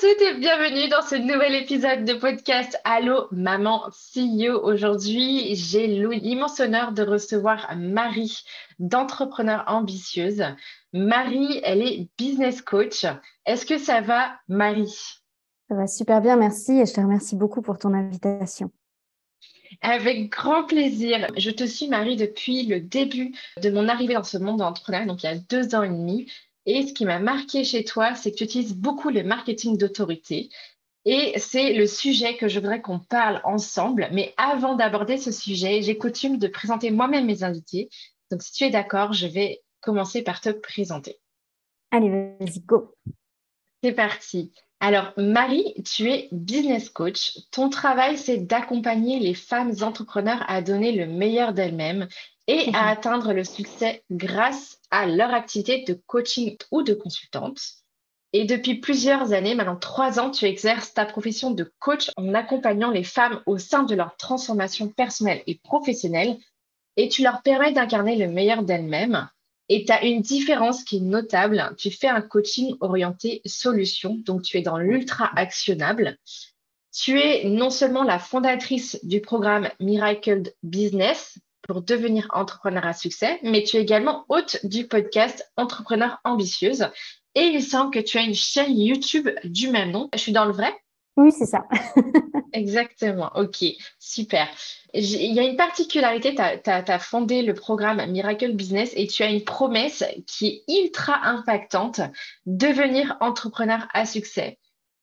Toutes et bienvenue dans ce nouvel épisode de podcast Allo Maman CEO. Aujourd'hui, j'ai l'immense honneur de recevoir Marie d'entrepreneur ambitieuse. Marie, elle est business coach. Est-ce que ça va, Marie? Ça va super bien, merci et je te remercie beaucoup pour ton invitation. Avec grand plaisir. Je te suis, Marie, depuis le début de mon arrivée dans ce monde d'entrepreneur, donc il y a deux ans et demi. Et ce qui m'a marqué chez toi, c'est que tu utilises beaucoup le marketing d'autorité. Et c'est le sujet que je voudrais qu'on parle ensemble. Mais avant d'aborder ce sujet, j'ai coutume de présenter moi-même mes invités. Donc, si tu es d'accord, je vais commencer par te présenter. Allez, vas-y, go. C'est parti. Alors, Marie, tu es business coach. Ton travail, c'est d'accompagner les femmes entrepreneurs à donner le meilleur d'elles-mêmes et à mhm. atteindre le succès grâce à leur activité de coaching ou de consultante. Et depuis plusieurs années, maintenant trois ans, tu exerces ta profession de coach en accompagnant les femmes au sein de leur transformation personnelle et professionnelle et tu leur permets d'incarner le meilleur d'elles-mêmes. Et tu as une différence qui est notable. Tu fais un coaching orienté solution, donc tu es dans l'ultra actionnable. Tu es non seulement la fondatrice du programme Miracle Business, pour devenir entrepreneur à succès, mais tu es également hôte du podcast Entrepreneur ambitieuse. Et il semble que tu as une chaîne YouTube du même nom. Je suis dans le vrai? Oui, c'est ça. Exactement. Ok, super. Il y a une particularité, tu as, fondé le programme Miracle Business et tu as une promesse qui est ultra impactante, devenir entrepreneur à succès.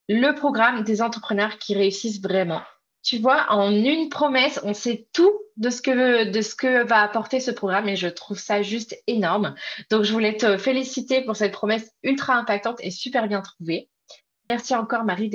Le programme des entrepreneurs qui réussissent vraiment tu vois, en une promesse, on sait tout de ce que de ce que va apporter ce programme et je trouve ça juste énorme. Donc je voulais te féliciter pour cette promesse ultra impactante et super bien trouvée. Merci encore Marie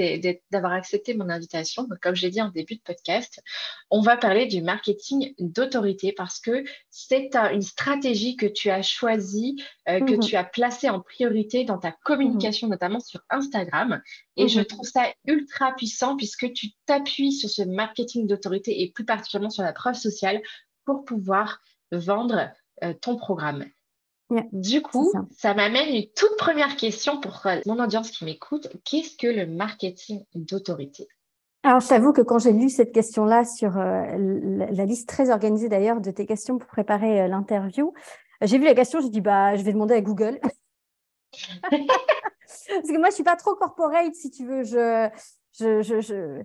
d'avoir accepté mon invitation. comme j'ai dit en début de podcast, on va parler du marketing d'autorité parce que c'est une stratégie que tu as choisie, euh, que mhm. tu as placée en priorité dans ta communication, mhm. notamment sur Instagram. Et je mhm. trouve ça ultra puissant puisque tu t'appuies sur ce marketing d'autorité et plus particulièrement sur la preuve sociale pour pouvoir vendre euh, ton programme du coup, ça, m'amène une toute première question pour euh, mon audience qui m'écoute. Qu'est-ce que le marketing d'autorité? Alors, je t'avoue que quand j'ai lu cette question-là sur euh, la, liste très organisée d'ailleurs de tes questions pour préparer euh, l'interview, j'ai vu la question, j'ai dit bah je vais demander à Google. Parce que moi, je suis pas trop corporate, si tu veux. Je, je, je, je,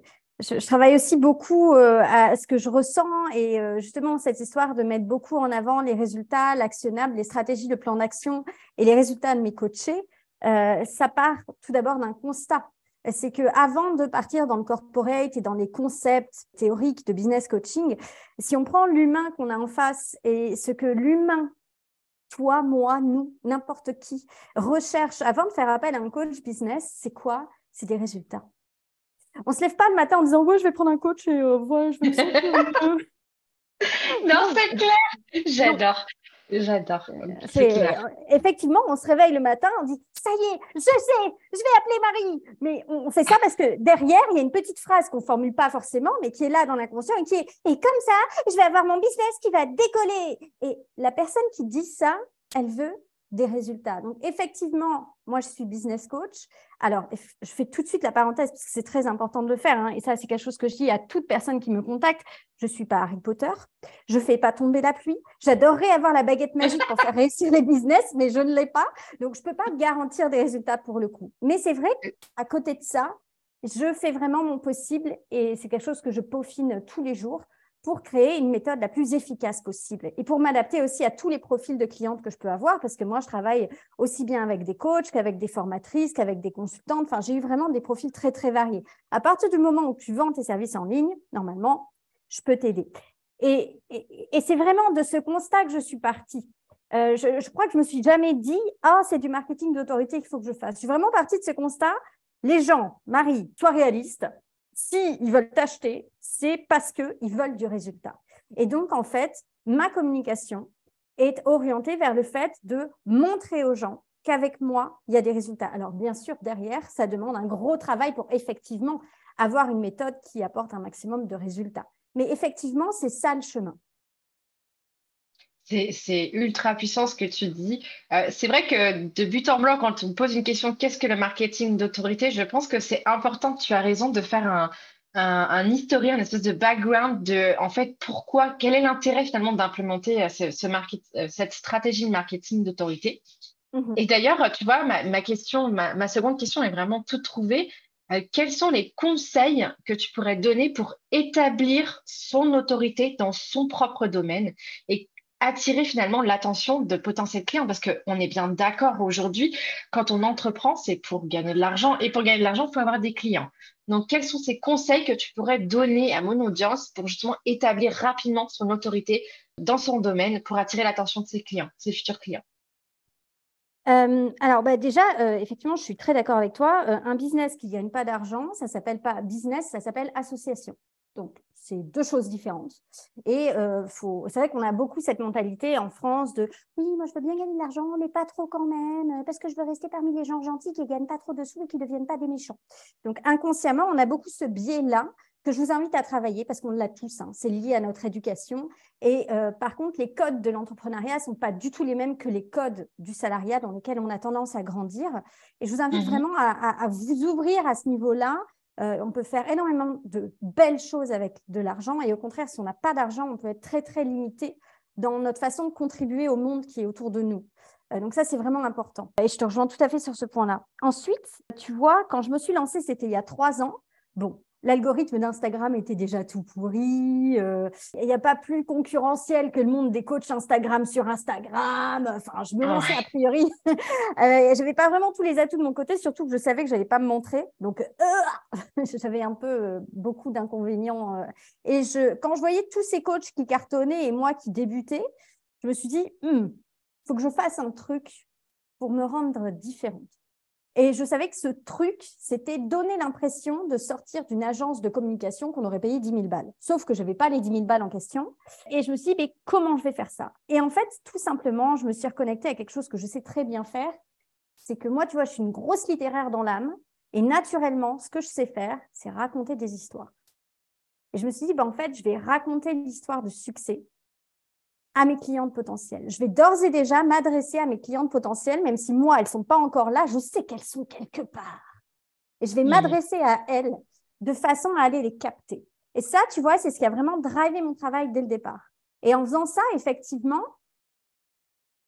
travaille aussi beaucoup euh, à ce que je ressens et euh, justement cette histoire de mettre beaucoup en avant les résultats, l'actionnable, les stratégies, le plan d'action et les résultats de mes coachés. Euh, ça part tout d'abord d'un constat. C'est que avant de partir dans le corporate et dans les concepts théoriques de business coaching, si on prend l'humain qu'on a en face et ce que l'humain toi, moi, nous, n'importe qui, recherche avant de faire appel à un coach business, c'est quoi? C'est des résultats. On se lève pas le matin en disant ouais je vais prendre un coach et euh, ouais, je vais me sentir un peu. non c'est clair. J'adore. J'adore. Euh, effectivement, on se réveille le matin, on dit ça y est, je sais, je vais appeler Marie. Mais on fait ça parce que derrière, il y a une petite phrase qu'on formule pas forcément, mais qui est là dans l'inconscient et qui est et comme ça, je vais avoir mon business qui va décoller. Et la personne qui dit ça, elle veut des résultats. Donc, effectivement, moi, je suis business coach. Alors, je fais tout de suite la parenthèse parce que c'est très important de le faire. Hein. et ça, c'est quelque chose que je dis à toute personne qui me contacte. Je ne suis pas Harry Potter. Je ne fais pas tomber la pluie. J'adorerais avoir la baguette magique pour faire réussir les business, mais je ne l'ai pas. Donc, je ne peux pas garantir des résultats pour le coup. Mais c'est vrai qu'à côté de ça, je fais vraiment mon possible et c'est quelque chose que je peaufine tous les jours pour créer une méthode la plus efficace possible et pour m'adapter aussi à tous les profils de clientes que je peux avoir parce que moi, je travaille aussi bien avec des coachs qu'avec des formatrices, qu'avec des consultantes. Enfin, j'ai eu vraiment des profils très, très variés. À partir du moment où tu vends tes services en ligne, normalement, je peux t'aider. Et, c'est vraiment de ce constat que je suis partie. Euh, je, crois que je me suis jamais dit, ah, c'est du marketing d'autorité qu'il faut que je fasse. Je suis vraiment partie de ce constat. Les gens, Marie, sois réaliste. S'ils veulent t'acheter, c'est parce qu'ils veulent du résultat. Et donc, en fait, ma communication est orientée vers le fait de montrer aux gens qu'avec moi, il y a des résultats. Alors, bien sûr, derrière, ça demande un gros travail pour effectivement avoir une méthode qui apporte un maximum de résultats. Mais effectivement, c'est ça le chemin. C'est ultra puissant ce que tu dis. Euh, c'est vrai que de but en blanc, quand on pose une question, qu'est-ce que le marketing d'autorité, je pense que c'est important, tu as raison, de faire un, un, un historique, une espèce de background de, en fait, pourquoi, quel est l'intérêt finalement d'implémenter euh, ce, market, euh, cette stratégie de marketing d'autorité. Mhm. Et d'ailleurs, tu vois, ma, question, ma, seconde question est vraiment toute trouvée. quels sont les conseils que tu pourrais donner pour établir son autorité dans son propre domaine et attirer finalement l'attention de potentiels clients parce qu'on est bien d'accord aujourd'hui, quand on entreprend, c'est pour gagner de l'argent et pour gagner de l'argent, il faut avoir des clients. Donc, quels sont ces conseils que tu pourrais donner à mon audience pour justement établir rapidement son autorité dans son domaine pour attirer l'attention de ses clients, ses futurs clients? Euh, alors bah, déjà, euh, effectivement, je suis très d'accord avec toi. Euh, un business qui ne gagne pas d'argent, ça s'appelle pas business, ça s'appelle association. Donc, c'est deux choses différentes. Et euh, c'est vrai qu'on a beaucoup cette mentalité en France de oui, moi je veux bien gagner de l'argent, mais pas trop quand même, parce que je veux rester parmi les gens gentils qui ne gagnent pas trop de sous et qui ne deviennent pas des méchants. Donc, inconsciemment, on a beaucoup ce biais-là que je vous invite à travailler parce qu'on l'a tous, hein. c'est lié à notre éducation. Et euh, par contre, les codes de l'entrepreneuriat ne sont pas du tout les mêmes que les codes du salariat dans lesquels on a tendance à grandir. Et je vous invite mmh vraiment à, vous ouvrir à ce niveau-là euh, on peut faire énormément de belles choses avec de l'argent et au contraire, si on n'a pas d'argent, on peut être très, très limité dans notre façon de contribuer au monde qui est autour de nous. Euh, donc ça, c'est vraiment important. Et je te rejoins tout à fait sur ce point-là. Ensuite, tu vois, quand je me suis lancée, c'était il y a trois ans. Bon, L'algorithme d'Instagram était déjà tout pourri. Euh, il n'y a pas plus concurrentiel que le monde des coachs Instagram sur Instagram. Enfin, je me lançais a priori. euh, je n'avais pas vraiment tous les atouts de mon côté, surtout que je savais que je n'allais pas me montrer. Donc, euh, j'avais un peu beaucoup d'inconvénients. et je, quand je voyais tous ces coachs qui cartonnaient et moi qui débutais, je me suis dit, il hmm, faut que je fasse un truc pour me rendre différente. Et je savais que ce truc, c'était donner l'impression de sortir d'une agence de communication qu'on aurait payé 10 000 balles. Sauf que je n'avais pas les 10 000 balles en question. Et je me suis dit, mais comment je vais faire ça? Et en fait, tout simplement, je me suis reconnectée à quelque chose que je sais très bien faire. C'est que moi, tu vois, je suis une grosse littéraire dans l'âme. Et naturellement, ce que je sais faire, c'est raconter des histoires. Et je me suis dit, bah, en fait, je vais raconter l'histoire de succès à mes clientes potentielles. Je vais d'ores et déjà m'adresser à mes clientes potentielles, même si moi, elles ne sont pas encore là, je sais qu'elles sont quelque part. Et je vais mmh. m'adresser à elles de façon à aller les capter. Et ça, tu vois, c'est ce qui a vraiment drivé mon travail dès le départ. Et en faisant ça, effectivement,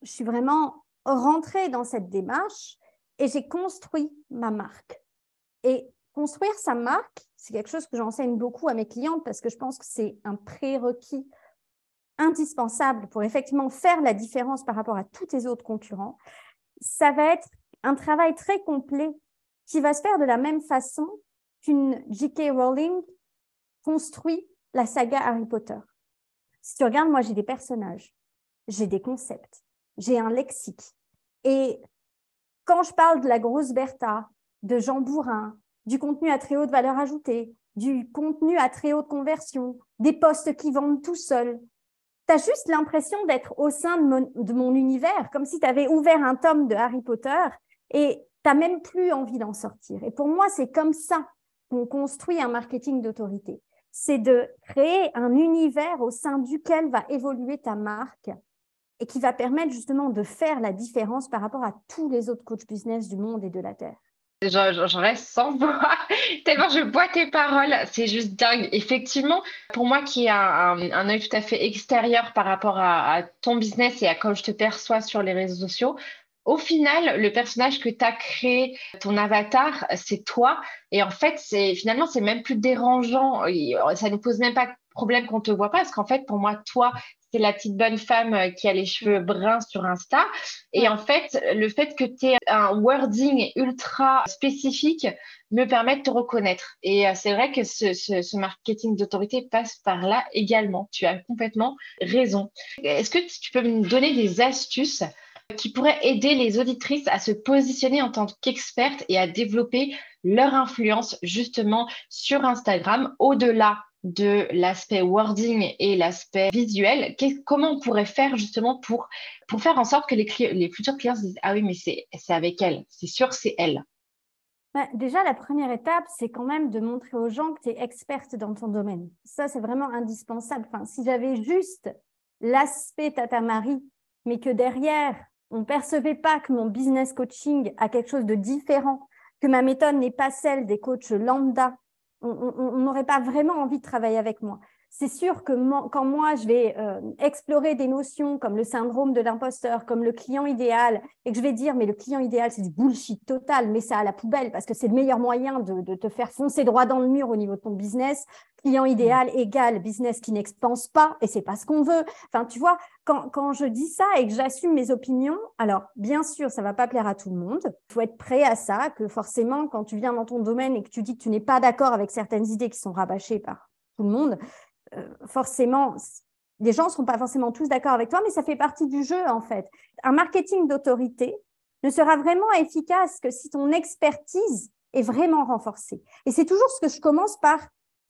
je suis vraiment rentrée dans cette démarche et j'ai construit ma marque. Et construire sa marque, c'est quelque chose que j'enseigne beaucoup à mes clientes parce que je pense que c'est un prérequis indispensable pour effectivement faire la différence par rapport à tous tes autres concurrents, ça va être un travail très complet qui va se faire de la même façon qu'une J.K. Rowling construit la saga Harry Potter. Si tu regardes, moi j'ai des personnages, j'ai des concepts, j'ai un lexique. Et quand je parle de la grosse Bertha, de Jean Bourrin, du contenu à très haute valeur ajoutée, du contenu à très haute conversion, des postes qui vendent tout seuls, tu as juste l'impression d'être au sein de mon, univers, comme si tu avais ouvert un tome de Harry Potter et tu même plus envie d'en sortir. Et pour moi, c'est comme ça qu'on construit un marketing d'autorité. C'est de créer un univers au sein duquel va évoluer ta marque et qui va permettre justement de faire la différence par rapport à tous les autres coachs business du monde et de la Terre. J'en reste sans voix, tellement je bois tes paroles, c'est juste dingue. Effectivement, pour moi qui a un, œil tout à fait extérieur par rapport à, ton business et à comment je te perçois sur les réseaux sociaux, au final, le personnage que tu as créé, ton avatar, c'est toi. Et en fait, c'est finalement, c'est même plus dérangeant. Ça ne pose même pas problème qu'on te voit pas, parce qu'en fait, pour moi, toi, c'est la petite bonne femme euh, qui a les cheveux bruns sur Insta. Et en fait, le fait que tu aies un wording ultra spécifique me permet de te reconnaître. Et euh, c'est vrai que ce, ce marketing d'autorité passe par là également. Tu as complètement raison. Est-ce que tu peux me donner des astuces qui pourraient aider les auditrices à se positionner en tant qu'expertes et à développer leur influence justement sur Instagram au-delà de l'aspect wording et l'aspect visuel, comment on pourrait faire justement pour, faire en sorte que les, les futurs clients se disent Ah oui, mais c'est avec elle, c'est sûr, c'est elle bah, Déjà, la première étape, c'est quand même de montrer aux gens que tu es experte dans ton domaine. Ça, c'est vraiment indispensable. Enfin, si j'avais juste l'aspect Tata Marie, mais que derrière, on ne percevait pas que mon business coaching a quelque chose de différent, que ma méthode n'est pas celle des coachs lambda, on n'aurait pas vraiment envie de travailler avec moi c'est sûr que quand moi, je vais euh, explorer des notions comme le syndrome de l'imposteur, comme le client idéal, et que je vais dire, mais le client idéal, c'est du bullshit total, mets ça à la poubelle parce que c'est le meilleur moyen de, te faire foncer droit dans le mur au niveau de ton business. Client mmh. idéal égale business qui n'expanse pas, et c'est pas ce qu'on veut. Enfin, tu vois, quand, quand je dis ça et que j'assume mes opinions, alors bien sûr, ça va pas plaire à tout le monde. Il faut être prêt à ça, que forcément, quand tu viens dans ton domaine et que tu dis que tu n'es pas d'accord avec certaines idées qui sont rabâchées par tout le monde, euh, forcément, les gens ne seront pas forcément tous d'accord avec toi, mais ça fait partie du jeu en fait. Un marketing d'autorité ne sera vraiment efficace que si ton expertise est vraiment renforcée. Et c'est toujours ce que je commence par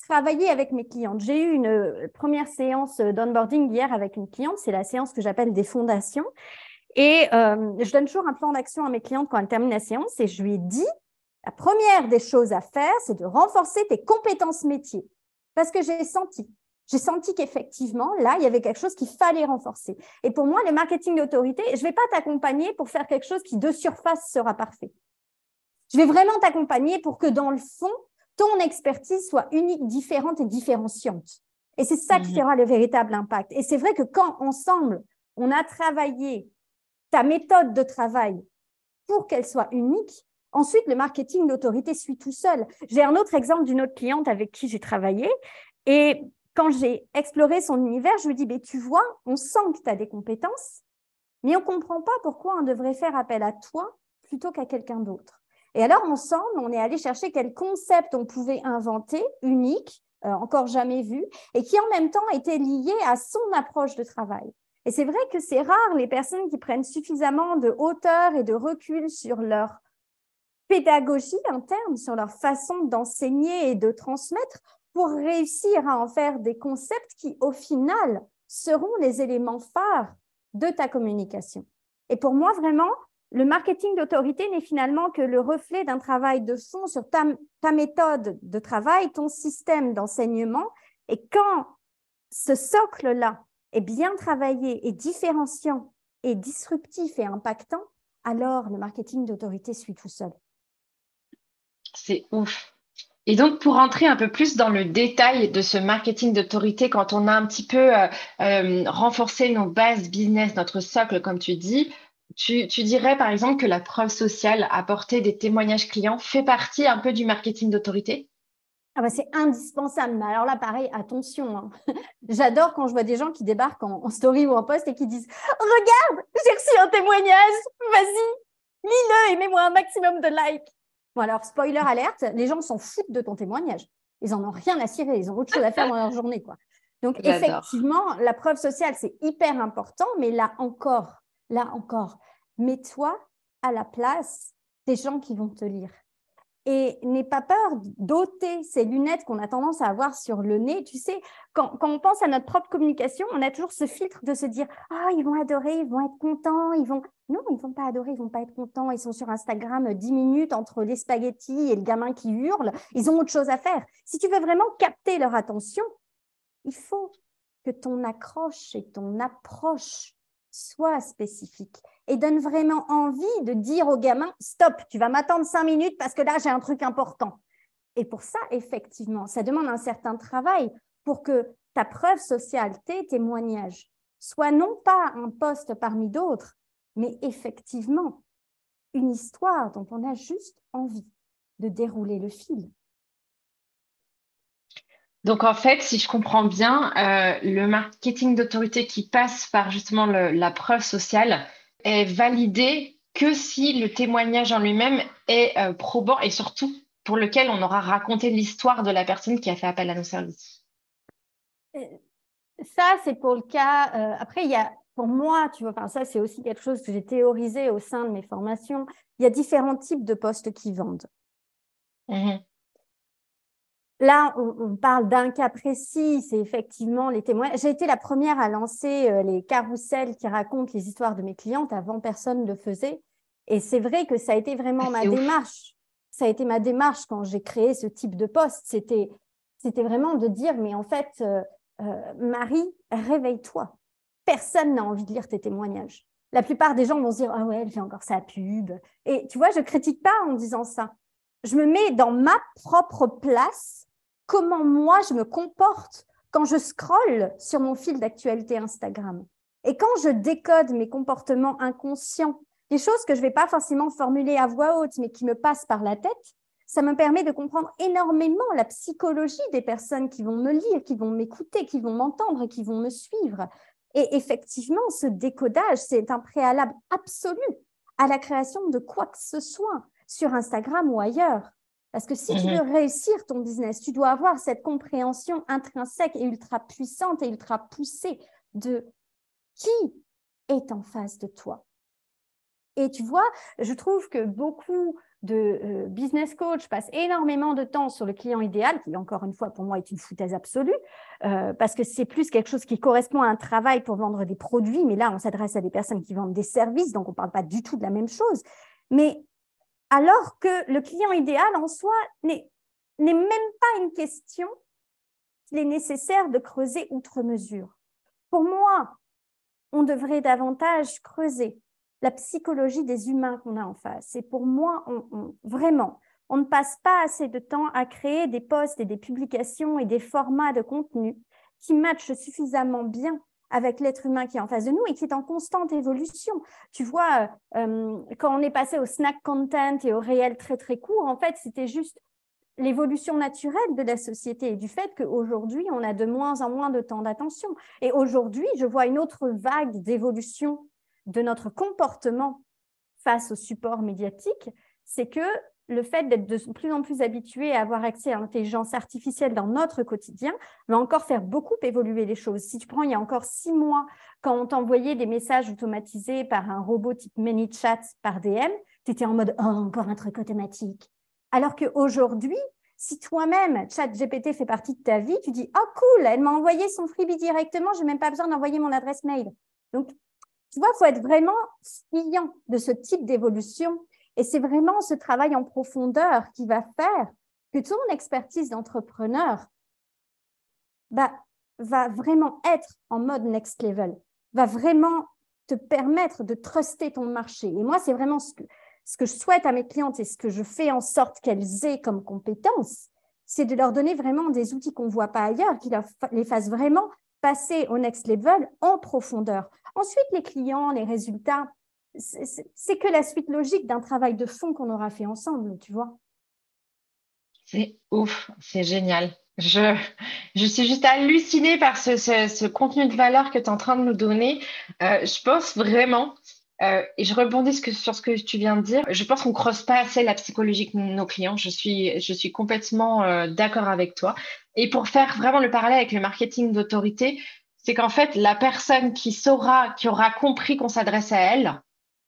travailler avec mes clientes. J'ai eu une euh, première séance d'onboarding hier avec une cliente, c'est la séance que j'appelle des fondations. Et euh, je donne toujours un plan d'action à mes clientes quand elles terminent la séance et je lui ai dit, la première des choses à faire, c'est de renforcer tes compétences métiers. Parce que j'ai senti j'ai senti qu'effectivement, là, il y avait quelque chose qu'il fallait renforcer. Et pour moi, le marketing d'autorité, je ne vais pas t'accompagner pour faire quelque chose qui de surface sera parfait. Je vais vraiment t'accompagner pour que dans le fond, ton expertise soit unique, différente et différenciante. Et c'est ça qui mhm. fera le véritable impact. Et c'est vrai que quand ensemble, on a travaillé ta méthode de travail pour qu'elle soit unique, ensuite le marketing d'autorité suit tout seul. J'ai un autre exemple d'une autre cliente avec qui j'ai travaillé et quand j'ai exploré son univers, je me dis, mais tu vois, on sent que tu as des compétences, mais on ne comprend pas pourquoi on devrait faire appel à toi plutôt qu'à quelqu'un d'autre. Et alors, ensemble, on est allé chercher quel concept on pouvait inventer, unique, euh, encore jamais vu, et qui en même temps était lié à son approche de travail. Et c'est vrai que c'est rare les personnes qui prennent suffisamment de hauteur et de recul sur leur pédagogie interne, sur leur façon d'enseigner et de transmettre pour réussir à en faire des concepts qui, au final, seront les éléments phares de ta communication. Et pour moi, vraiment, le marketing d'autorité n'est finalement que le reflet d'un travail de fond sur ta, méthode de travail, ton système d'enseignement. Et quand ce socle-là est bien travaillé et différenciant et disruptif et impactant, alors le marketing d'autorité suit tout seul. C'est ouf. Et donc, pour rentrer un peu plus dans le détail de ce marketing d'autorité, quand on a un petit peu euh, euh, renforcé nos bases business, notre socle, comme tu dis, tu, dirais par exemple que la preuve sociale, apporter des témoignages clients, fait partie un peu du marketing d'autorité? Ah bah c'est indispensable. Mais alors là, pareil, attention. Hein. J'adore quand je vois des gens qui débarquent en, en, story ou en post et qui disent Regarde, j'ai reçu un témoignage, vas-y, lis-le et mets-moi un maximum de likes alors, spoiler alerte, les gens s'en foutent de ton témoignage. Ils en ont rien à cirer, ils ont autre chose à faire dans leur journée. Quoi. Donc, effectivement, la preuve sociale, c'est hyper important, mais là encore, là encore, mets-toi à la place des gens qui vont te lire. Et n'aie pas peur d'ôter ces lunettes qu'on a tendance à avoir sur le nez. Tu sais, quand, on pense à notre propre communication, on a toujours ce filtre de se dire Ah, ils vont adorer, ils vont être contents, ils vont. Non, ils ne vont pas adorer, ils vont pas être contents. Ils sont sur Instagram 10 minutes entre les spaghettis et le gamin qui hurle. Ils ont autre chose à faire. Si tu veux vraiment capter leur attention, il faut que ton accroche et ton approche soient spécifiques et donne vraiment envie de dire au gamin stop, tu vas m'attendre cinq minutes parce que là j'ai un truc important. Et pour ça, effectivement, ça demande un certain travail pour que ta preuve sociale, tes témoignages, soient non pas un poste parmi d'autres, mais effectivement une histoire dont on a juste envie de dérouler le fil. Donc en fait, si je comprends bien, euh, le marketing d'autorité qui passe par justement la preuve sociale est validé que si le témoignage en lui-même est euh, probant et surtout pour lequel on aura raconté l'histoire de la personne qui a fait appel à nos services. Euh, ça, c'est pour le cas. après, il y a, pour moi, tu vois, enfin, ça, c'est aussi quelque chose que j'ai théorisé au sein de mes formations. Il y a différents types de postes qui vendent. Mmh Là, on, parle d'un cas précis, c'est effectivement les témoins. J'ai été la première à lancer euh, les carousels qui racontent les histoires de mes clientes. Avant, personne ne le faisait. Et c'est vrai que ça a été vraiment ah, ma démarche. Ça a été ma démarche quand j'ai créé ce type de poste. C'était, c'était vraiment de dire, mais en fait, euh, euh, Marie, réveille-toi. Personne n'a envie de lire tes témoignages. La plupart des gens vont se dire, ah ouais, elle fait encore sa pub. Et tu vois, je critique pas en disant ça. Je me mets dans ma propre place comment moi je me comporte quand je scrolle sur mon fil d'actualité Instagram. Et quand je décode mes comportements inconscients, des choses que je ne vais pas forcément formuler à voix haute, mais qui me passent par la tête, ça me permet de comprendre énormément la psychologie des personnes qui vont me lire, qui vont m'écouter, qui vont m'entendre, qui vont me suivre. Et effectivement, ce décodage, c'est un préalable absolu à la création de quoi que ce soit sur Instagram ou ailleurs. Parce que si tu mhm. veux réussir ton business, tu dois avoir cette compréhension intrinsèque et ultra puissante et ultra poussée de qui est en face de toi. Et tu vois, je trouve que beaucoup de euh, business coach passent énormément de temps sur le client idéal, qui encore une fois pour moi est une foutaise absolue, euh, parce que c'est plus quelque chose qui correspond à un travail pour vendre des produits, mais là on s'adresse à des personnes qui vendent des services, donc on ne parle pas du tout de la même chose. Mais alors que le client idéal en soi n'est même pas une question qu'il est nécessaire de creuser outre mesure. Pour moi, on devrait davantage creuser la psychologie des humains qu'on a en face. Et pour moi, vraiment, on ne passe pas assez de temps à créer des posts et des publications et des formats de contenu qui matchent suffisamment bien avec l'être humain qui est en face de nous et qui est en constante évolution. Tu vois, euh, quand on est passé au snack content et au réel très très court, en fait, c'était juste l'évolution naturelle de la société et du fait qu'aujourd'hui, on a de moins en moins de temps d'attention. Et aujourd'hui, je vois une autre vague d'évolution de notre comportement face au support médiatique, c'est que le fait d'être de plus en plus habitué à avoir accès à l'intelligence artificielle dans notre quotidien va encore faire beaucoup évoluer les choses. Si tu prends il y a encore six mois, quand on t'envoyait des messages automatisés par un robot type ManyChat par DM, tu étais en mode oh, encore un truc automatique. Alors qu'aujourd'hui, si toi-même, ChatGPT fait partie de ta vie, tu dis oh cool, elle m'a envoyé son freebie directement, je n'ai même pas besoin d'envoyer mon adresse mail. Donc, tu vois, il faut être vraiment friand de ce type d'évolution et c'est vraiment ce travail en profondeur qui va faire que ton expertise d'entrepreneur va vraiment être en mode next level, va vraiment te permettre de truster ton marché. Et moi, c'est vraiment ce que, ce que je souhaite à mes clientes et ce que je fais en sorte qu'elles aient comme compétences, c'est de leur donner vraiment des outils qu'on ne voit pas ailleurs, qui les fassent vraiment passer au next level en profondeur. Ensuite, les clients, les résultats, c'est que la suite logique d'un travail de fond qu'on aura fait ensemble, tu vois. C'est ouf, c'est génial. Je, je suis juste hallucinée par ce, contenu de valeur que tu es en train de nous donner. Euh, je pense vraiment, euh, et je rebondis sur ce que tu viens de dire, je pense qu'on ne creuse pas assez la psychologie de nos clients. Je suis, je suis complètement euh, d'accord avec toi. Et pour faire vraiment le parallèle avec le marketing d'autorité, c'est qu'en fait, la personne qui saura, qui aura compris qu'on s'adresse à elle,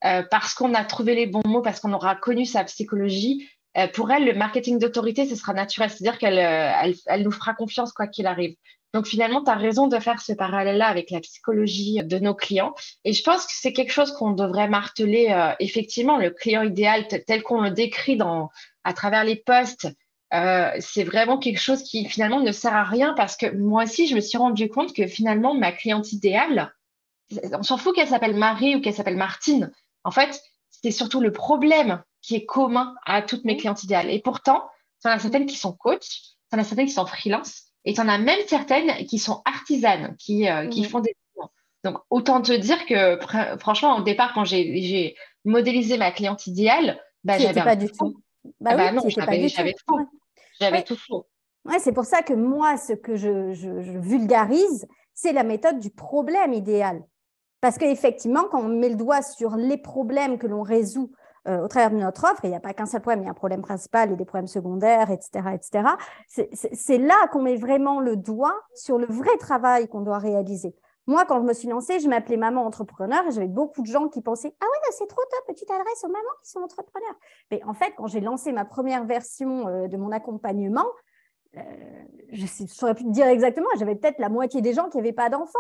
euh, parce qu'on a trouvé les bons mots, parce qu'on aura connu sa psychologie, euh, pour elle, le marketing d'autorité, ce sera naturel. C'est-à-dire qu'elle euh, elle, nous fera confiance quoi qu'il arrive. Donc finalement, tu as raison de faire ce parallèle-là avec la psychologie de nos clients. Et je pense que c'est quelque chose qu'on devrait marteler. effectivement, le client idéal tel qu'on le décrit dans, à travers les posts, c'est vraiment quelque chose qui finalement ne sert à rien parce que moi aussi, je me suis rendu compte que finalement, ma cliente idéale, on s'en fout qu'elle s'appelle Marie ou qu'elle s'appelle Martine. En fait, c'est surtout le problème qui est commun à toutes mes clientes idéales. Et pourtant, tu en as certaines qui sont coach, tu en as certaines qui sont freelance, et tu en as même certaines qui sont artisanes, qui, euh, qui font des donc, autant te dire que, franchement, au départ, quand j'ai modélisé ma cliente idéale, bah, j'avais pas du tout. Bah, ah bah non, j'avais tout faux. Ouais, c'est pour ça que moi, ce que je, je vulgarise, c'est la méthode du problème idéal. Parce qu'effectivement, quand on met le doigt sur les problèmes que l'on résout euh, au travers de notre offre, il n'y a pas qu'un seul problème, il y a un problème principal et des problèmes secondaires, etc. etc. C'est là qu'on met vraiment le doigt sur le vrai travail qu'on doit réaliser. Moi, quand je me suis lancée, je m'appelais maman entrepreneur et j'avais beaucoup de gens qui pensaient Ah oui, c'est trop top, tu t'adresses aux mamans qui sont entrepreneurs. Mais en fait, quand j'ai lancé ma première version euh, de mon accompagnement, euh, je ne saurais plus te dire exactement, j'avais peut-être la moitié des gens qui n'avaient pas d'enfants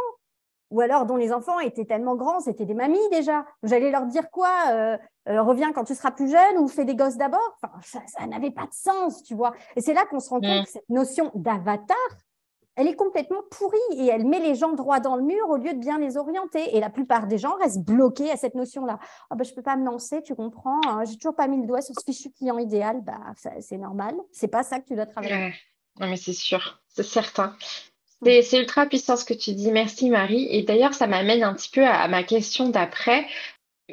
ou alors dont les enfants étaient tellement grands, c'était des mamies déjà. J'allais leur dire quoi euh, euh, Reviens quand tu seras plus jeune ou fais des gosses d'abord. Enfin, ça, n'avait pas de sens, tu vois. Et c'est là qu'on se rend compte que cette notion d'avatar, elle est complètement pourrie et elle met les gens droit dans le mur au lieu de bien les orienter. Et la plupart des gens restent bloqués à cette notion-là. Oh, ben, je ne peux pas me lancer, tu comprends. Hein, j'ai toujours pas mis le doigt sur ce fichu client idéal. Bah, c'est normal. C'est pas ça que tu dois travailler. Non, mais c'est sûr, c'est certain. C'est ultra puissant ce que tu dis. Merci Marie. Et d'ailleurs, ça m'amène un petit peu à, ma question d'après.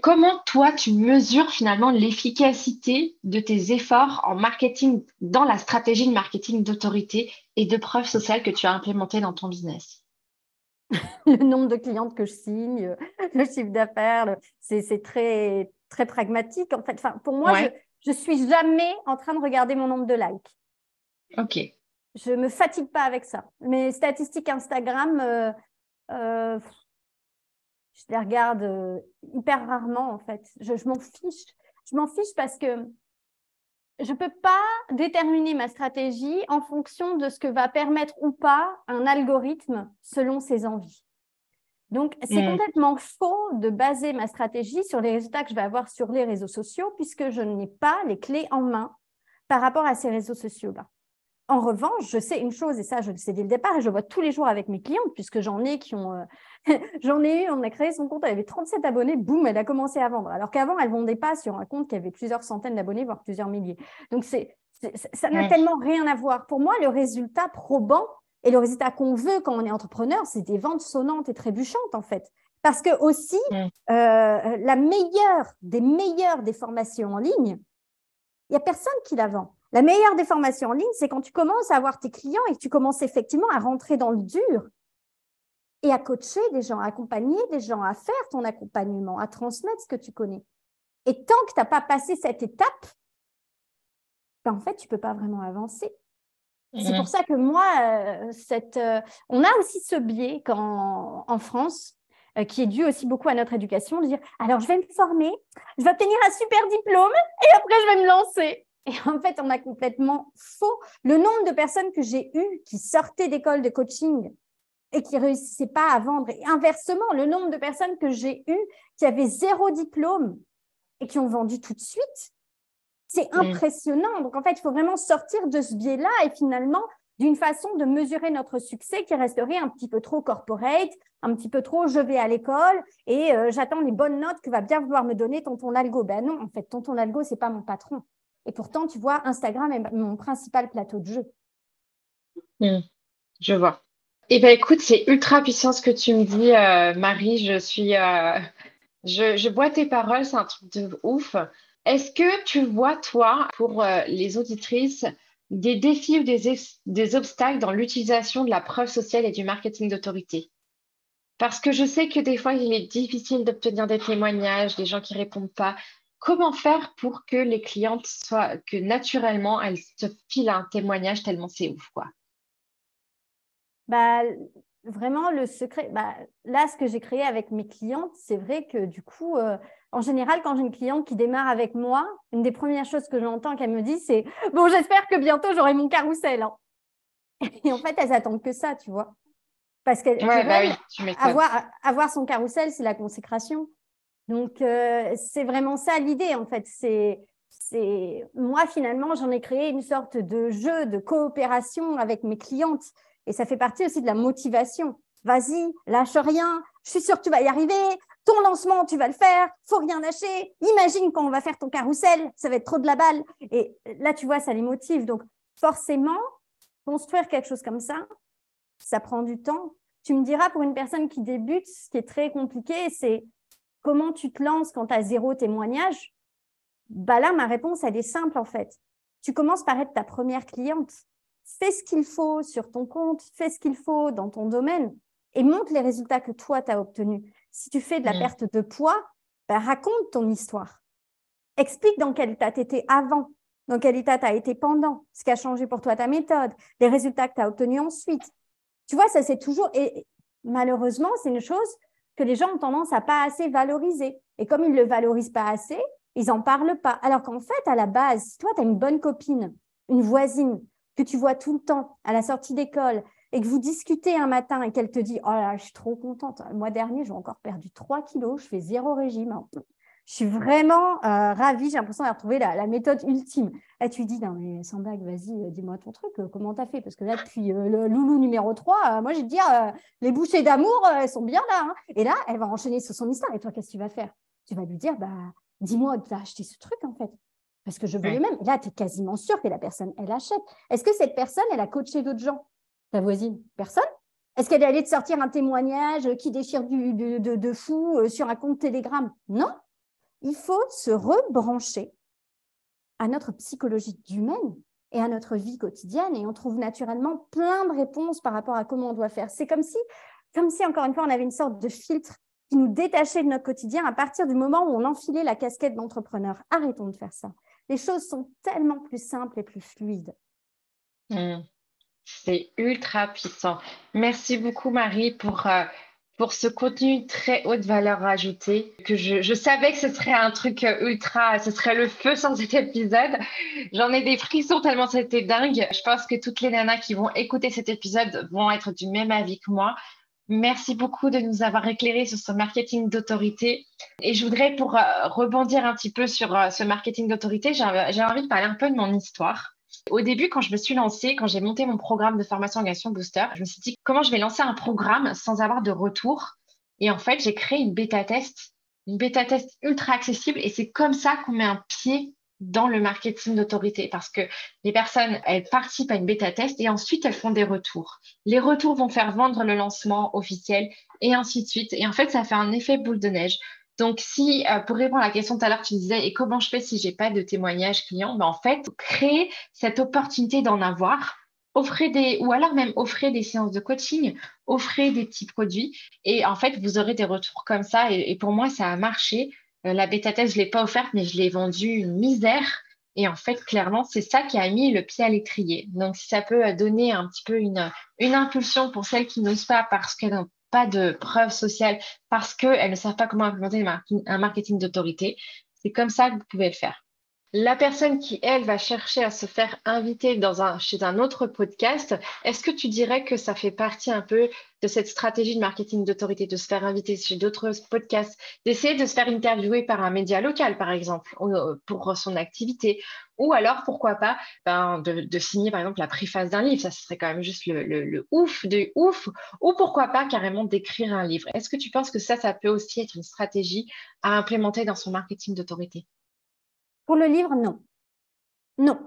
Comment toi, tu mesures finalement l'efficacité de tes efforts en marketing, dans la stratégie de marketing d'autorité et de preuve sociale que tu as implémentée dans ton business? Le nombre de clientes que je signe, le chiffre d'affaires, c'est très, très pragmatique. En fait, enfin, pour moi, je ne suis jamais en train de regarder mon nombre de likes. Ok je me fatigue pas avec ça. Mes statistiques Instagram, euh, euh, je les regarde euh, hyper rarement en fait. Je, m'en fiche. Je m'en fiche parce que je ne peux pas déterminer ma stratégie en fonction de ce que va permettre ou pas un algorithme selon ses envies. Donc, c'est mmh. complètement faux de baser ma stratégie sur les résultats que je vais avoir sur les réseaux sociaux puisque je n'ai pas les clés en main par rapport à ces réseaux sociaux-là. En revanche, je sais une chose, et ça, je le sais dès le départ, et je vois tous les jours avec mes clientes, puisque j'en ai qui ont. Euh, j'en ai eu, on a créé son compte, elle avait 37 abonnés, boum, elle a commencé à vendre. Alors qu'avant, elle ne vendait pas sur un compte qui avait plusieurs centaines d'abonnés, voire plusieurs milliers. Donc, c'est, ça n'a tellement rien à voir. Pour moi, le résultat probant et le résultat qu'on veut quand on est entrepreneur, c'est des ventes sonnantes et trébuchantes, en fait. Parce que aussi, euh, la meilleure des meilleures des formations en ligne, il n'y a personne qui la vend. La meilleure des formations en ligne, c'est quand tu commences à avoir tes clients et que tu commences effectivement à rentrer dans le dur et à coacher des gens, à accompagner des gens, à faire ton accompagnement, à transmettre ce que tu connais. Et tant que tu n'as pas passé cette étape, ben en fait, tu ne peux pas vraiment avancer. C'est pour ça que moi, euh, cette, euh, on a aussi ce biais en France, euh, qui est dû aussi beaucoup à notre éducation, de dire, alors je vais me former, je vais obtenir un super diplôme et après je vais me lancer. Et en fait, on a complètement faux. Le nombre de personnes que j'ai eues qui sortaient d'école de coaching et qui ne réussissaient pas à vendre. Et inversement, le nombre de personnes que j'ai eues qui avaient zéro diplôme et qui ont vendu tout de suite, c'est mm. impressionnant. Donc, en fait, il faut vraiment sortir de ce biais-là et finalement d'une façon de mesurer notre succès qui resterait un petit peu trop corporate, un petit peu trop je vais à l'école et euh, j'attends les bonnes notes que va bien vouloir me donner tonton Algo. Ben non, en fait, tonton Algo, c'est pas mon patron. Et pourtant, tu vois, Instagram est mon principal plateau de jeu. Hmm, je vois. Eh bien, écoute, c'est ultra puissant ce que tu me dis, euh, Marie. Je suis. Euh, je, bois tes paroles, c'est un truc de ouf. Est-ce que tu vois, toi, pour euh, les auditrices, des défis ou des, des obstacles dans l'utilisation de la preuve sociale et du marketing d'autorité? Parce que je sais que des fois, il est difficile d'obtenir des témoignages, des gens qui répondent pas comment faire pour que les clientes soient, que naturellement, elles se filent un témoignage tellement c'est ouf, quoi? Bah, Vraiment, le secret, bah, là, ce que j'ai créé avec mes clientes, c'est vrai que du coup, euh, en général, quand j'ai une cliente qui démarre avec moi, une des premières choses que j'entends qu'elle me dit, c'est Bon, j'espère que bientôt j'aurai mon carrousel. Hein. Et en fait, elles attendent que ça, tu vois? Parce qu'elle bah avoir, avoir son carrousel, c'est la consécration. Donc, euh, c'est vraiment ça l'idée, en fait. C'est, moi, finalement, j'en ai créé une sorte de jeu de coopération avec mes clientes. Et ça fait partie aussi de la motivation. Vas-y, lâche rien. Je suis sûre que tu vas y arriver. Ton lancement, tu vas le faire. Faut rien lâcher. Imagine quand on va faire ton carrousel, ça va être trop de la balle. Et là, tu vois, ça les motive. Donc, forcément, construire quelque chose comme ça, ça prend du temps. Tu me diras, pour une personne qui débute, ce qui est très compliqué, c'est comment tu te lances quand tu as zéro témoignage? Bah Là, ma réponse, elle est simple en fait. Tu commences par être ta première cliente. fais ce qu'il faut sur ton compte, fais ce qu'il faut dans ton domaine et montre les résultats que toi, tu as obtenus. Si tu fais de la mm. perte de poids, ben, raconte ton histoire. Explique dans quel état tu étais avant, dans quel état tu as été pendant, ce qui a changé pour toi ta méthode, les résultats que tu as obtenus ensuite. Tu vois, ça c'est toujours, et malheureusement, c'est une chose que les gens ont tendance à pas assez valoriser. Et comme ils ne le valorisent pas assez, ils n'en parlent pas. Alors qu'en fait, à la base, si toi, tu as une bonne copine, une voisine que tu vois tout le temps à la sortie d'école et que vous discutez un matin et qu'elle te dit Oh là, je suis trop contente. Le mois dernier, j'ai encore perdu 3 kilos, je fais zéro régime. Je suis vraiment euh, ravie, j'ai l'impression d'avoir trouvé la, méthode ultime. Là, tu lui dis, non, mais sans blague, vas-y, euh, dis-moi ton truc, euh, comment tu as fait? Parce que là, depuis le loulou numéro 3, moi, j'ai te dire, les bouchées d'amour, elles sont bien là. Hein. Et là, elle va enchaîner sur son histoire. Et toi, qu'est-ce que tu vas faire? Tu vas lui dire, bah, dis-moi, tu as acheté ce truc, en fait. Parce que je veux le même. là, tu es quasiment sûr que la personne, elle achète. Est-ce que cette personne, elle a coaché d'autres gens? Ta voisine? Personne Est-ce qu'elle est allée te sortir un témoignage qui déchire du, de, de fou sur un compte Telegram? Non il faut se rebrancher à notre psychologie humaine et à notre vie quotidienne et on trouve naturellement plein de réponses par rapport à comment on doit faire. C'est comme si, comme si encore une fois, on avait une sorte de filtre qui nous détachait de notre quotidien à partir du moment où on enfilait la casquette d'entrepreneur. Arrêtons de faire ça. Les choses sont tellement plus simples et plus fluides. Hmm. C'est ultra puissant. Merci beaucoup, Marie, pour euh, pour ce contenu très haute valeur ajoutée, que je, savais que ce serait un truc euh, ultra, ce serait le feu sans cet épisode. J'en ai des frissons tellement c'était dingue. Je pense que toutes les nanas qui vont écouter cet épisode vont être du même avis que moi. Merci beaucoup de nous avoir éclairé sur ce marketing d'autorité. Et je voudrais, pour euh, rebondir un petit peu sur euh, ce marketing d'autorité, j'ai envie de parler un peu de mon histoire. Au début, quand je me suis lancée, quand j'ai monté mon programme de formation Organisation Booster, je me suis dit comment je vais lancer un programme sans avoir de retour? Et en fait, j'ai créé une bêta test, une bêta test ultra accessible. Et c'est comme ça qu'on met un pied dans le marketing d'autorité parce que les personnes, elles participent à une bêta test et ensuite elles font des retours. Les retours vont faire vendre le lancement officiel et ainsi de suite. Et en fait, ça fait un effet boule de neige. Donc, si euh, pour répondre à la question tout à l'heure, tu disais et comment je fais si j'ai pas de témoignage client, ben, en fait, créer cette opportunité d'en avoir, offrez des ou alors même offrez des séances de coaching, offrez des petits produits et en fait, vous aurez des retours comme ça. Et, pour moi, ça a marché. Euh, la bêta test, je l'ai pas offerte, mais je l'ai vendue une misère. Et en fait, clairement, c'est ça qui a mis le pied à l'étrier. Donc, ça peut donner un petit peu une, une impulsion pour celles qui n'osent pas parce qu'elles de preuves sociales parce qu'elles ne savent pas comment implémenter un marketing d'autorité. C'est comme ça que vous pouvez le faire. La personne qui, elle, va chercher à se faire inviter dans un, chez un autre podcast, est-ce que tu dirais que ça fait partie un peu de cette stratégie de marketing d'autorité, de se faire inviter chez d'autres podcasts, d'essayer de se faire interviewer par un média local, par exemple, euh, pour son activité, ou alors, pourquoi pas, ben, de, signer, par exemple, la préface d'un livre, ça serait quand même juste le, le ouf de ouf, ou pourquoi pas carrément d'écrire un livre. Est-ce que tu penses que ça, ça peut aussi être une stratégie à implémenter dans son marketing d'autorité? Pour le livre, non. Non.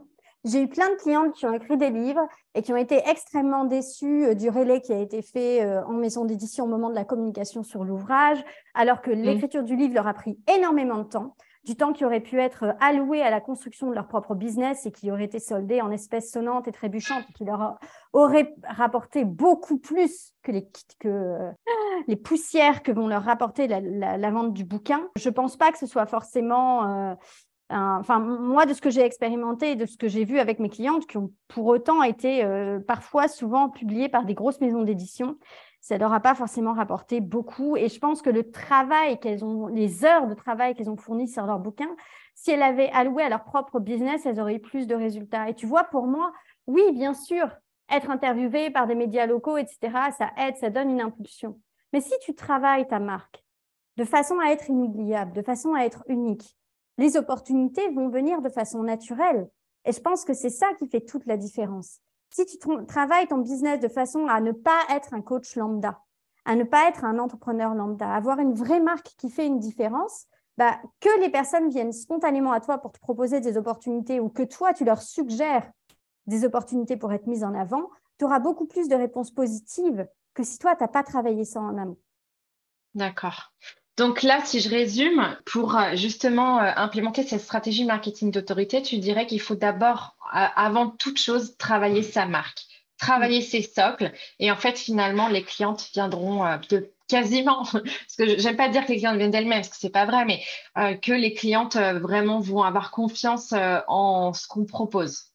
J'ai eu plein de clientes qui ont écrit des livres et qui ont été extrêmement déçues euh, du relais qui a été fait euh, en maison d'édition au moment de la communication sur l'ouvrage, alors que l'écriture du livre leur a pris énormément de temps, du temps qui aurait pu être alloué à la construction de leur propre business et qui aurait été soldé en espèces sonnantes et trébuchantes, qui leur aurait rapporté beaucoup plus que euh, les poussières que vont leur rapporter la, vente du bouquin. Je ne pense pas que ce soit forcément enfin, moi, de ce que j'ai expérimenté et de ce que j'ai vu avec mes clientes, qui ont pour autant été euh, parfois souvent publiées par des grosses maisons d'édition, ça ne leur a pas forcément rapporté beaucoup. Et je pense que le travail qu'elles ont, les heures de travail qu'elles ont fournies sur leur bouquin, si elles avaient alloué à leur propre business, elles auraient eu plus de résultats. Et tu vois, pour moi, oui, bien sûr, être interviewé par des médias locaux, etc., ça aide, ça donne une impulsion. Mais si tu travailles ta marque de façon à être inoubliable, de façon à être unique, les opportunités vont venir de façon naturelle. Et je pense que c'est ça qui fait toute la différence. Si tu travailles ton business de façon à ne pas être un coach lambda, à ne pas être un entrepreneur lambda, avoir une vraie marque qui fait une différence, bah, que les personnes viennent spontanément à toi pour te proposer des opportunités ou que toi, tu leur suggères des opportunités pour être mises en avant, tu auras beaucoup plus de réponses positives que si toi, tu n'as pas travaillé ça en amont. D'accord. Donc là, si je résume, pour euh, justement euh, implémenter cette stratégie marketing d'autorité, tu dirais qu'il faut d'abord, avant toute chose, travailler sa marque, travailler ses socles. Et en fait, finalement, les clientes viendront de quasiment, parce que j'aime pas dire que les clientes viennent d'elles-mêmes, parce que c'est pas vrai, mais que les clientes vraiment vont avoir confiance en ce qu'on propose.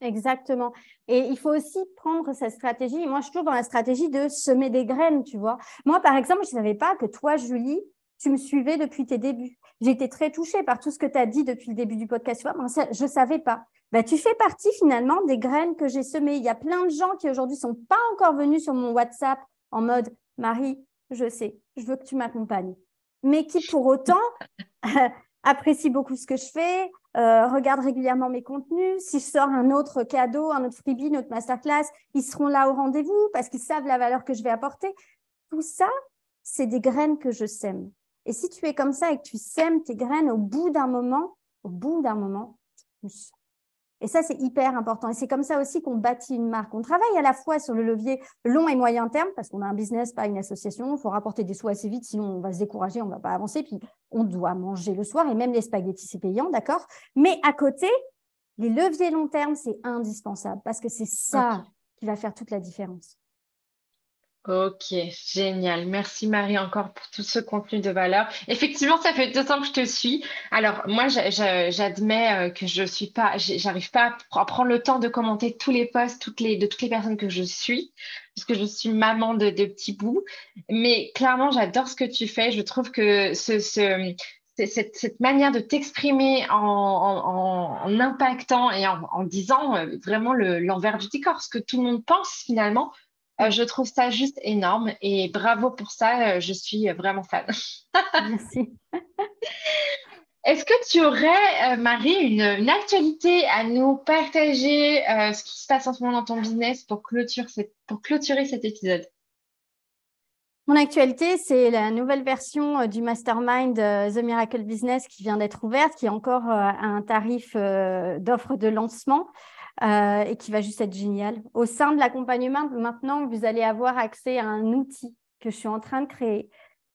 Exactement. Et il faut aussi prendre cette stratégie. Moi, je suis toujours dans la stratégie de semer des graines, tu vois. Moi, par exemple, je ne savais pas que toi, Julie, tu me suivais depuis tes débuts. J'ai été très touchée par tout ce que tu as dit depuis le début du podcast. Tu vois, je ne savais pas. Ben, tu fais partie finalement des graines que j'ai semées. Il y a plein de gens qui aujourd'hui sont pas encore venus sur mon WhatsApp en mode Marie, je sais, je veux que tu m'accompagnes. Mais qui pour autant apprécient beaucoup ce que je fais, euh, regardent régulièrement mes contenus. Si je sors un autre cadeau, un autre freebie, une autre masterclass, ils seront là au rendez-vous parce qu'ils savent la valeur que je vais apporter. Tout ça, c'est des graines que je sème. Et si tu es comme ça et que tu sèmes tes graines au bout d'un moment, au bout d'un moment, tu et ça, c'est hyper important. Et c'est comme ça aussi qu'on bâtit une marque. On travaille à la fois sur le levier long et moyen terme, parce qu'on a un business, pas une association. Il faut rapporter des sous assez vite, sinon on va se décourager, on ne va pas avancer. Puis on doit manger le soir, et même les spaghettis, c'est payant, d'accord? Mais à côté, les leviers long terme, c'est indispensable, parce que c'est ça qui va faire toute la différence. Ok, génial. Merci Marie encore pour tout ce contenu de valeur. Effectivement, ça fait deux ans que je te suis. Alors moi, j'admets euh, que je suis pas, j'arrive pas à prendre le temps de commenter tous les posts, toutes les de toutes les personnes que je suis, puisque je suis maman de, petits bouts. Mais clairement, j'adore ce que tu fais. Je trouve que ce, ce cette, cette, manière de t'exprimer en, en, impactant et en, en disant euh, vraiment l'envers du décor, ce que tout le monde pense finalement, euh, je trouve ça juste énorme et bravo pour ça. Euh, je suis vraiment fan. Merci. Est-ce que tu aurais, euh, Marie, une, actualité à nous partager, ce qui se passe en ce moment dans ton business pour, clôturer, pour clôturer cet épisode? Mon actualité, c'est la nouvelle version du Mastermind The Miracle Business qui vient d'être ouverte, qui est encore à un tarif d'offre de lancement. Euh, et qui va juste être génial. Au sein de l'accompagnement, maintenant, vous allez avoir accès à un outil que je suis en train de créer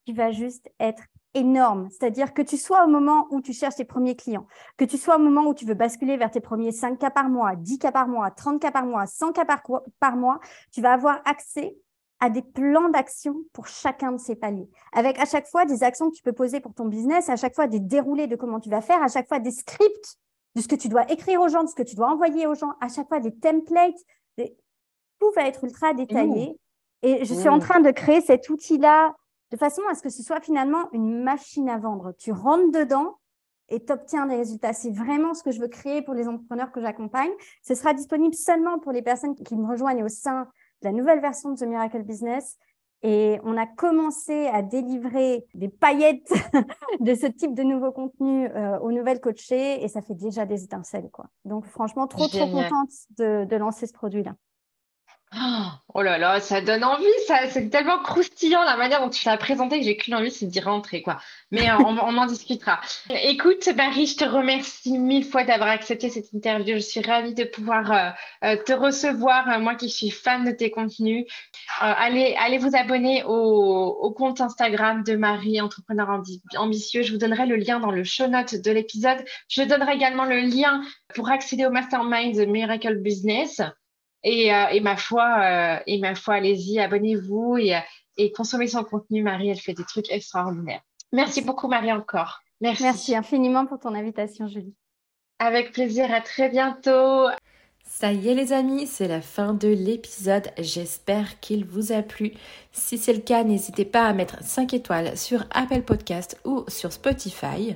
qui va juste être énorme. C'est-à-dire que tu sois au moment où tu cherches tes premiers clients, que tu sois au moment où tu veux basculer vers tes premiers 5 cas par mois, 10 cas par mois, 30 cas par mois, 100 cas par, par mois, tu vas avoir accès à des plans d'action pour chacun de ces paliers. Avec à chaque fois des actions que tu peux poser pour ton business, à chaque fois des déroulés de comment tu vas faire, à chaque fois des scripts de ce que tu dois écrire aux gens, de ce que tu dois envoyer aux gens, à chaque fois des templates. Tout va être ultra détaillé. Et je suis en train de créer cet outil-là de façon à ce que ce soit finalement une machine à vendre. Tu rentres dedans et tu obtiens des résultats. C'est vraiment ce que je veux créer pour les entrepreneurs que j'accompagne. Ce sera disponible seulement pour les personnes qui me rejoignent au sein de la nouvelle version de The Miracle Business. Et on a commencé à délivrer des paillettes de ce type de nouveau contenu euh, aux nouvelles coachées et ça fait déjà des étincelles. Quoi. Donc franchement, trop, trop contente de lancer ce produit-là. Oh là là, ça donne envie, c'est tellement croustillant la manière dont tu l'as présenté que j'ai qu'une envie, c'est d'y rentrer, quoi. Mais euh, on, en discutera. Écoute, Marie, je te remercie mille fois d'avoir accepté cette interview. Je suis ravie de pouvoir euh, euh, te recevoir, moi qui suis fan de tes contenus. allez, allez vous abonner au, au, compte Instagram de Marie, entrepreneur ambitieux. Je vous donnerai le lien dans le show note de l'épisode. Je donnerai également le lien pour accéder au mastermind Miracle Business. Et, euh, et ma foi, euh, et ma foi, allez-y, abonnez-vous et, et consommez son contenu. Marie, elle fait des trucs extraordinaires. Merci, beaucoup, Marie, encore. Merci. Merci infiniment pour ton invitation, Julie. Avec plaisir, à très bientôt. Ça y est les amis, c'est la fin de l'épisode. J'espère qu'il vous a plu. Si c'est le cas, n'hésitez pas à mettre 5 étoiles sur Apple Podcast ou sur Spotify.